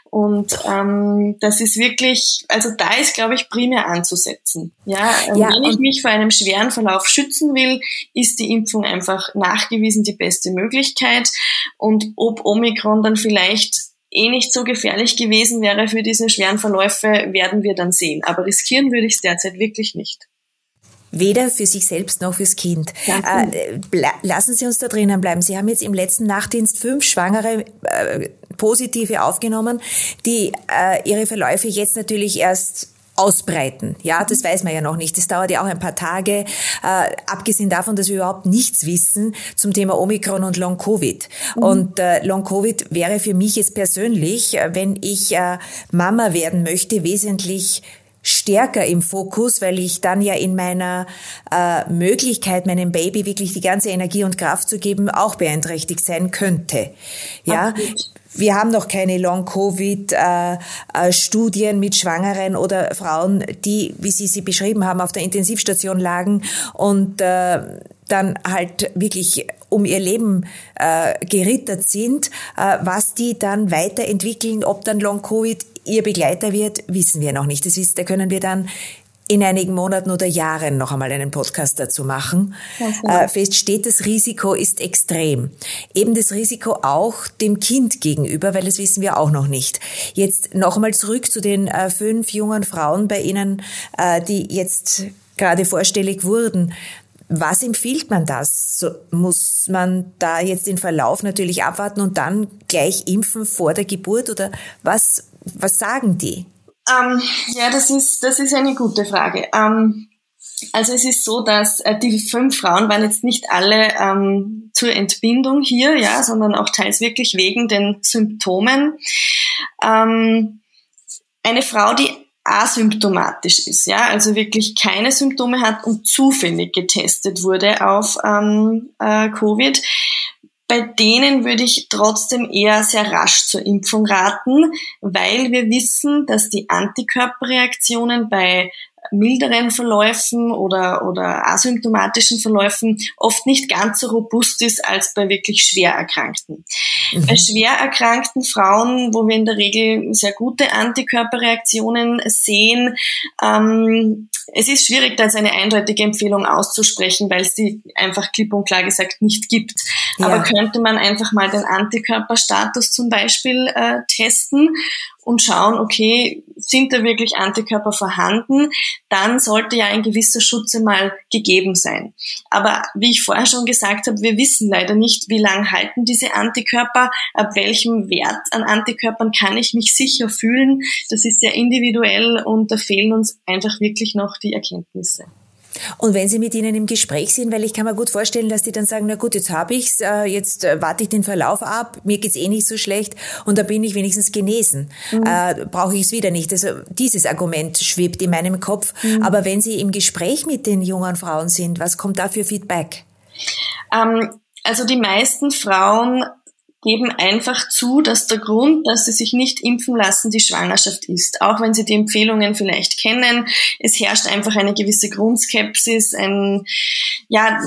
Und ähm, das ist wirklich, also da ist, glaube ich, primär anzusetzen. Ja, ja wenn ich mich vor einem schweren Verlauf schützen will, ist die Impfung einfach nachgewiesen die beste Möglichkeit. Und ob Omikron dann vielleicht eh nicht so gefährlich gewesen wäre für diese schweren Verläufe, werden wir dann sehen. Aber riskieren würde ich es derzeit wirklich nicht. Weder für sich selbst noch fürs Kind. Äh, lassen Sie uns da drinnen bleiben. Sie haben jetzt im letzten Nachtdienst fünf Schwangere äh, positive aufgenommen, die äh, ihre Verläufe jetzt natürlich erst ausbreiten. Ja, das weiß man ja noch nicht. Das dauert ja auch ein paar Tage. Äh, abgesehen davon, dass wir überhaupt nichts wissen zum Thema Omikron und Long Covid. Mhm. Und äh, Long Covid wäre für mich jetzt persönlich, äh, wenn ich äh, Mama werden möchte, wesentlich stärker im Fokus, weil ich dann ja in meiner äh, Möglichkeit, meinem Baby wirklich die ganze Energie und Kraft zu geben, auch beeinträchtigt sein könnte. Ja, wir haben noch keine Long-Covid-Studien äh, äh, mit Schwangeren oder Frauen, die, wie Sie sie beschrieben haben, auf der Intensivstation lagen und äh, dann halt wirklich um ihr Leben äh, gerittert sind, äh, was die dann weiterentwickeln, ob dann Long-Covid ihr Begleiter wird, wissen wir noch nicht. Das ist, da können wir dann in einigen Monaten oder Jahren noch einmal einen Podcast dazu machen. Äh, fest steht, das Risiko ist extrem. Eben das Risiko auch dem Kind gegenüber, weil das wissen wir auch noch nicht. Jetzt noch einmal zurück zu den äh, fünf jungen Frauen bei Ihnen, äh, die jetzt gerade vorstellig wurden. Was empfiehlt man das? So, muss man da jetzt den Verlauf natürlich abwarten und dann gleich impfen vor der Geburt oder was, was sagen die? Ähm, ja, das ist, das ist eine gute Frage. Ähm, also es ist so, dass äh, die fünf Frauen waren jetzt nicht alle ähm, zur Entbindung hier, ja, sondern auch teils wirklich wegen den Symptomen. Ähm, eine Frau, die asymptomatisch ist, ja, also wirklich keine Symptome hat und zufällig getestet wurde auf ähm, äh, Covid, bei denen würde ich trotzdem eher sehr rasch zur Impfung raten, weil wir wissen, dass die Antikörperreaktionen bei milderen Verläufen oder, oder asymptomatischen Verläufen oft nicht ganz so robust ist als bei wirklich schwer Erkrankten. Mhm. Bei schwer erkrankten Frauen, wo wir in der Regel sehr gute Antikörperreaktionen sehen, ähm, es ist schwierig, da jetzt eine eindeutige Empfehlung auszusprechen, weil es die einfach klipp und klar gesagt nicht gibt. Ja. Aber könnte man einfach mal den Antikörperstatus zum Beispiel äh, testen und schauen, okay, sind da wirklich Antikörper vorhanden, dann sollte ja ein gewisser Schutz mal gegeben sein. Aber wie ich vorher schon gesagt habe, wir wissen leider nicht, wie lange halten diese Antikörper, ab welchem Wert an Antikörpern kann ich mich sicher fühlen. Das ist sehr individuell und da fehlen uns einfach wirklich noch die Erkenntnisse. Und wenn Sie mit ihnen im Gespräch sind, weil ich kann mir gut vorstellen, dass die dann sagen, na gut, jetzt habe ich's, äh, jetzt äh, warte ich den Verlauf ab, mir geht's eh nicht so schlecht und da bin ich wenigstens genesen. Mhm. Äh, Brauche ich es wieder nicht. Also dieses Argument schwebt in meinem Kopf. Mhm. Aber wenn Sie im Gespräch mit den jungen Frauen sind, was kommt da für Feedback? Ähm, also die meisten Frauen geben einfach zu, dass der Grund, dass sie sich nicht impfen lassen, die Schwangerschaft ist. Auch wenn sie die Empfehlungen vielleicht kennen. Es herrscht einfach eine gewisse Grundskepsis, ein, ja,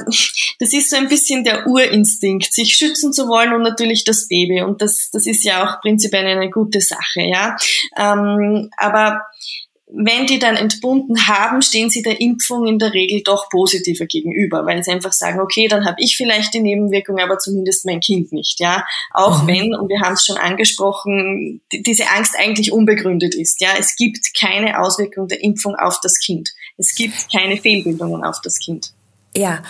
das ist so ein bisschen der Urinstinkt, sich schützen zu wollen und natürlich das Baby. Und das, das ist ja auch prinzipiell eine gute Sache, ja. Ähm, aber wenn die dann entbunden haben, stehen sie der Impfung in der Regel doch positiver gegenüber, weil sie einfach sagen, okay, dann habe ich vielleicht die Nebenwirkung, aber zumindest mein Kind nicht, ja. Auch mhm. wenn, und wir haben es schon angesprochen, diese Angst eigentlich unbegründet ist, ja. Es gibt keine Auswirkung der Impfung auf das Kind. Es gibt keine Fehlbildungen auf das Kind. Ja,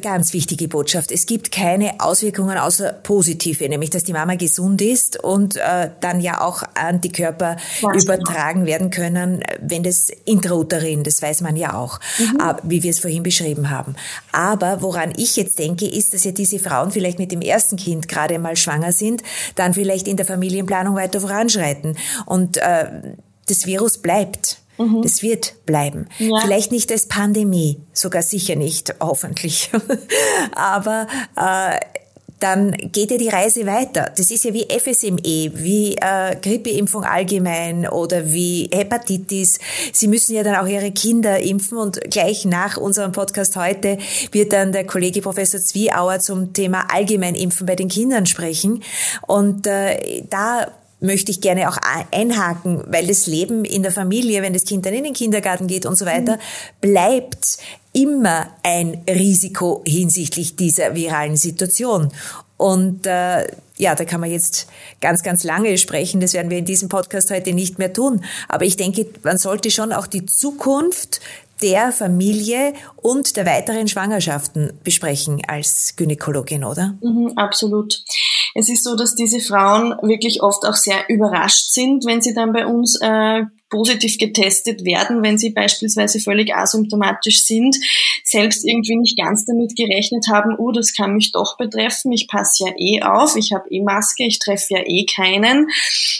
ganz wichtige Botschaft. Es gibt keine Auswirkungen außer positive, nämlich dass die Mama gesund ist und äh, dann ja auch Antikörper genau. übertragen genau. werden können, wenn das intrauterin, das weiß man ja auch, mhm. äh, wie wir es vorhin beschrieben haben. Aber woran ich jetzt denke, ist, dass ja diese Frauen vielleicht mit dem ersten Kind gerade mal schwanger sind, dann vielleicht in der Familienplanung weiter voranschreiten und äh, das Virus bleibt. Mhm. Das wird bleiben. Ja. Vielleicht nicht als Pandemie, sogar sicher nicht, hoffentlich. Aber äh, dann geht ja die Reise weiter. Das ist ja wie FSME, wie äh, Grippeimpfung allgemein oder wie Hepatitis. Sie müssen ja dann auch Ihre Kinder impfen und gleich nach unserem Podcast heute wird dann der Kollege Professor Zwieauer zum Thema Allgemeinimpfen bei den Kindern sprechen. Und äh, da möchte ich gerne auch einhaken, weil das Leben in der Familie, wenn das Kind dann in den Kindergarten geht und so weiter, bleibt immer ein Risiko hinsichtlich dieser viralen Situation. Und äh, ja, da kann man jetzt ganz, ganz lange sprechen. Das werden wir in diesem Podcast heute nicht mehr tun. Aber ich denke, man sollte schon auch die Zukunft der Familie und der weiteren Schwangerschaften besprechen als Gynäkologin, oder? Mhm, absolut. Es ist so, dass diese Frauen wirklich oft auch sehr überrascht sind, wenn sie dann bei uns äh, positiv getestet werden, wenn sie beispielsweise völlig asymptomatisch sind, selbst irgendwie nicht ganz damit gerechnet haben, oh, das kann mich doch betreffen, ich passe ja eh auf, ich habe eh Maske, ich treffe ja eh keinen.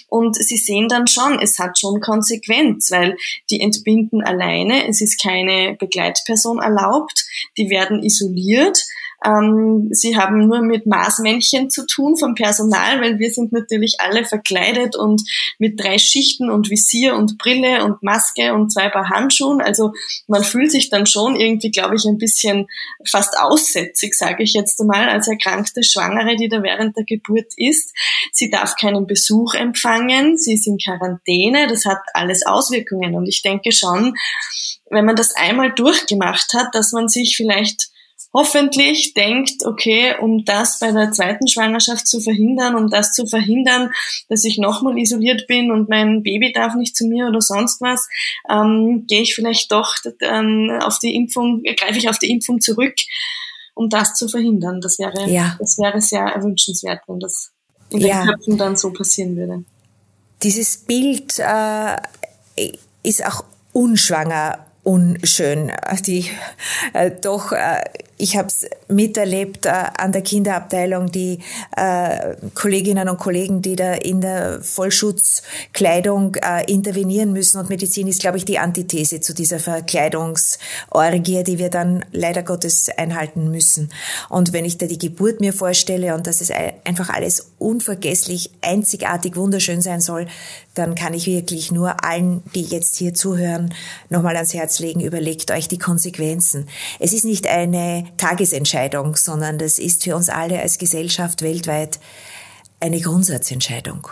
Und sie sehen dann schon, es hat schon Konsequenz, weil die entbinden alleine, es ist keine Begleitperson erlaubt, die werden isoliert ähm, sie haben nur mit Maßmännchen zu tun vom Personal, weil wir sind natürlich alle verkleidet und mit drei Schichten und Visier und Brille und Maske und zwei Paar Handschuhen. Also man fühlt sich dann schon irgendwie, glaube ich, ein bisschen fast aussätzig, sage ich jetzt einmal, als erkrankte Schwangere, die da während der Geburt ist. Sie darf keinen Besuch empfangen, sie ist in Quarantäne, das hat alles Auswirkungen. Und ich denke schon, wenn man das einmal durchgemacht hat, dass man sich vielleicht hoffentlich denkt, okay, um das bei der zweiten Schwangerschaft zu verhindern, um das zu verhindern, dass ich nochmal isoliert bin und mein Baby darf nicht zu mir oder sonst was, ähm, gehe ich vielleicht doch ähm, auf die Impfung, greife ich auf die Impfung zurück, um das zu verhindern. Das wäre, ja. das wäre sehr erwünschenswert, wenn das in den ja. Köpfen dann so passieren würde. Dieses Bild äh, ist auch unschwanger unschön. Die äh, doch äh, ich habe es miterlebt äh, an der Kinderabteilung, die äh, Kolleginnen und Kollegen, die da in der Vollschutzkleidung äh, intervenieren müssen. Und Medizin ist, glaube ich, die Antithese zu dieser Verkleidungsorgie, die wir dann leider Gottes einhalten müssen. Und wenn ich da die Geburt mir vorstelle und dass es einfach alles unvergesslich, einzigartig, wunderschön sein soll, dann kann ich wirklich nur allen, die jetzt hier zuhören, nochmal ans Herz legen, überlegt euch die Konsequenzen. Es ist nicht eine Tagesentscheidung, sondern das ist für uns alle als Gesellschaft weltweit eine Grundsatzentscheidung.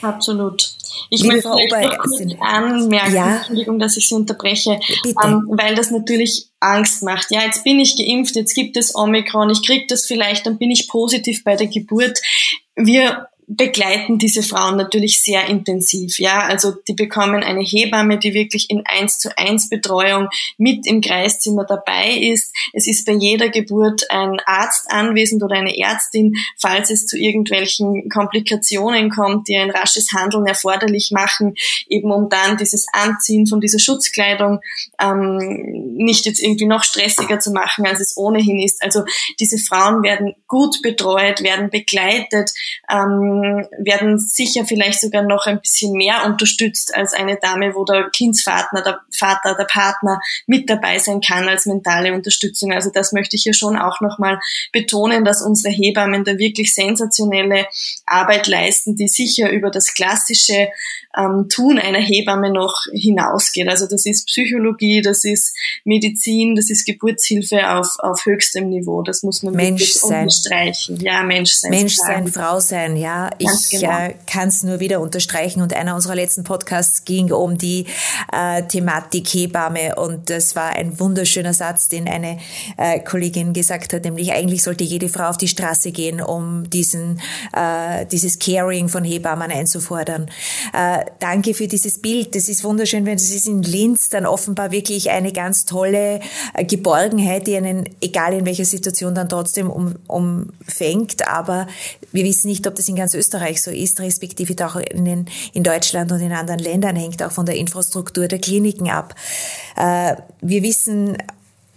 Absolut. Ich Liebe möchte Frau Ober, kurz anmerken, ja? Entschuldigung, dass ich Sie unterbreche, ähm, weil das natürlich Angst macht. Ja, jetzt bin ich geimpft, jetzt gibt es Omikron, ich kriege das vielleicht, dann bin ich positiv bei der Geburt. Wir begleiten diese Frauen natürlich sehr intensiv. Ja, also die bekommen eine Hebamme, die wirklich in eins zu eins Betreuung mit im Kreiszimmer dabei ist. Es ist bei jeder Geburt ein Arzt anwesend oder eine Ärztin, falls es zu irgendwelchen Komplikationen kommt, die ein rasches Handeln erforderlich machen, eben um dann dieses Anziehen von dieser Schutzkleidung ähm, nicht jetzt irgendwie noch stressiger zu machen, als es ohnehin ist. Also diese Frauen werden gut betreut, werden begleitet. Ähm, werden sicher vielleicht sogar noch ein bisschen mehr unterstützt als eine Dame, wo der Kindsvater, der Vater, der Partner mit dabei sein kann als mentale Unterstützung. Also das möchte ich hier schon auch nochmal betonen, dass unsere Hebammen da wirklich sensationelle Arbeit leisten, die sicher über das klassische ähm, Tun einer Hebamme noch hinausgeht. Also das ist Psychologie, das ist Medizin, das ist Geburtshilfe auf, auf höchstem Niveau. Das muss man Mensch wirklich sein. unterstreichen. Ja, Mensch sein. Mensch sein, Frau sein, ja. ich genau. äh, kann es nur wieder unterstreichen. Und einer unserer letzten Podcasts ging um die äh, Thematik Hebamme. Und das war ein wunderschöner Satz, den eine äh, Kollegin gesagt hat, nämlich eigentlich sollte jede Frau auf die Straße gehen, um diesen, äh, dieses Caring von Hebammen einzufordern. Äh, danke für dieses Bild. Das ist wunderschön, wenn es ist in Linz dann offenbar wirklich eine ganz tolle äh, Geborgenheit, die einen, egal in welcher Situation, dann trotzdem um, umfängt. Aber wir wissen nicht, ob das in ganz Österreich so ist, respektive auch in, den, in Deutschland und in anderen Ländern, hängt auch von der Infrastruktur der Kliniken ab. Äh, wir wissen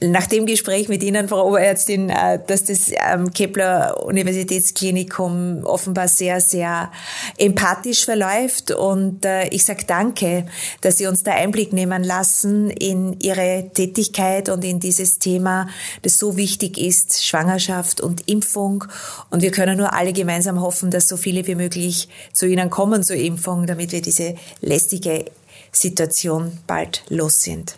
nach dem Gespräch mit Ihnen, Frau Oberärztin, äh, dass das ähm, Kepler Universitätsklinikum offenbar sehr, sehr empathisch verläuft. Und äh, ich sage danke, dass Sie uns da Einblick nehmen lassen in Ihre Tätigkeit und in dieses Thema, das so wichtig ist, Schwangerschaft und Impfung. Und wir können nur alle gemeinsam hoffen, dass so viele wie möglich zu Ihnen kommen zur Impfung, damit wir diese lästige Situation bald los sind.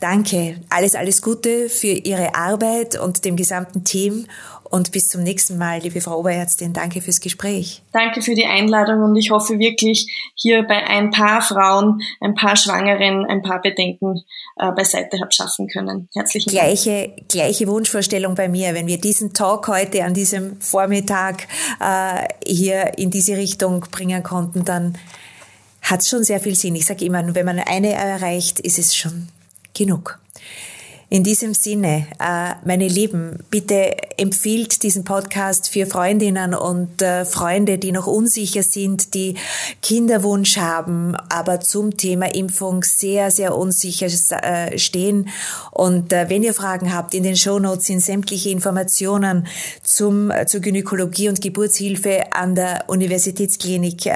Danke, alles, alles Gute für Ihre Arbeit und dem gesamten Team und bis zum nächsten Mal, liebe Frau Oberärztin. Danke fürs Gespräch. Danke für die Einladung und ich hoffe wirklich, hier bei ein paar Frauen, ein paar Schwangeren, ein paar Bedenken äh, beiseite habe schaffen können. Herzlichen Dank. Gleiche, gleiche Wunschvorstellung bei mir. Wenn wir diesen Talk heute an diesem Vormittag äh, hier in diese Richtung bringen konnten, dann hat es schon sehr viel Sinn. Ich sage immer, wenn man eine erreicht, ist es schon genoeg. In diesem Sinne, äh, meine Lieben, bitte empfiehlt diesen Podcast für Freundinnen und äh, Freunde, die noch unsicher sind, die Kinderwunsch haben, aber zum Thema Impfung sehr, sehr unsicher äh, stehen. Und wenn ihr Fragen habt, in den Shownotes sind sämtliche Informationen zum, zur Gynäkologie und Geburtshilfe an der Universitätsklinik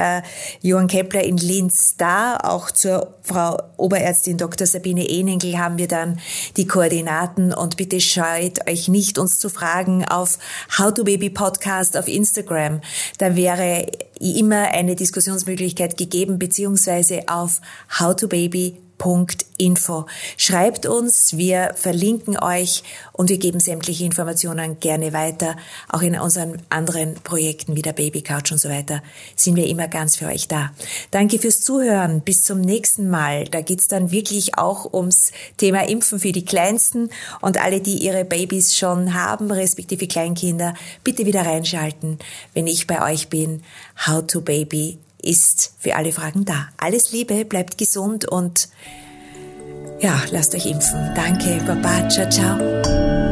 Johann Kepler in Linz da. Auch zur Frau Oberärztin Dr. Sabine Enengel haben wir dann die Koordinaten und bitte scheut euch nicht, uns zu fragen auf How to Baby Podcast auf Instagram. Da wäre immer eine Diskussionsmöglichkeit gegeben, beziehungsweise auf How to Baby info. Schreibt uns, wir verlinken euch und wir geben sämtliche Informationen gerne weiter. Auch in unseren anderen Projekten wie der Baby Couch und so weiter sind wir immer ganz für euch da. Danke fürs Zuhören. Bis zum nächsten Mal. Da geht's dann wirklich auch ums Thema Impfen für die Kleinsten und alle, die ihre Babys schon haben, respektive Kleinkinder, bitte wieder reinschalten, wenn ich bei euch bin. How to Baby ist für alle Fragen da. Alles Liebe, bleibt gesund und ja, lasst euch impfen. Danke, Baba, ciao, ciao.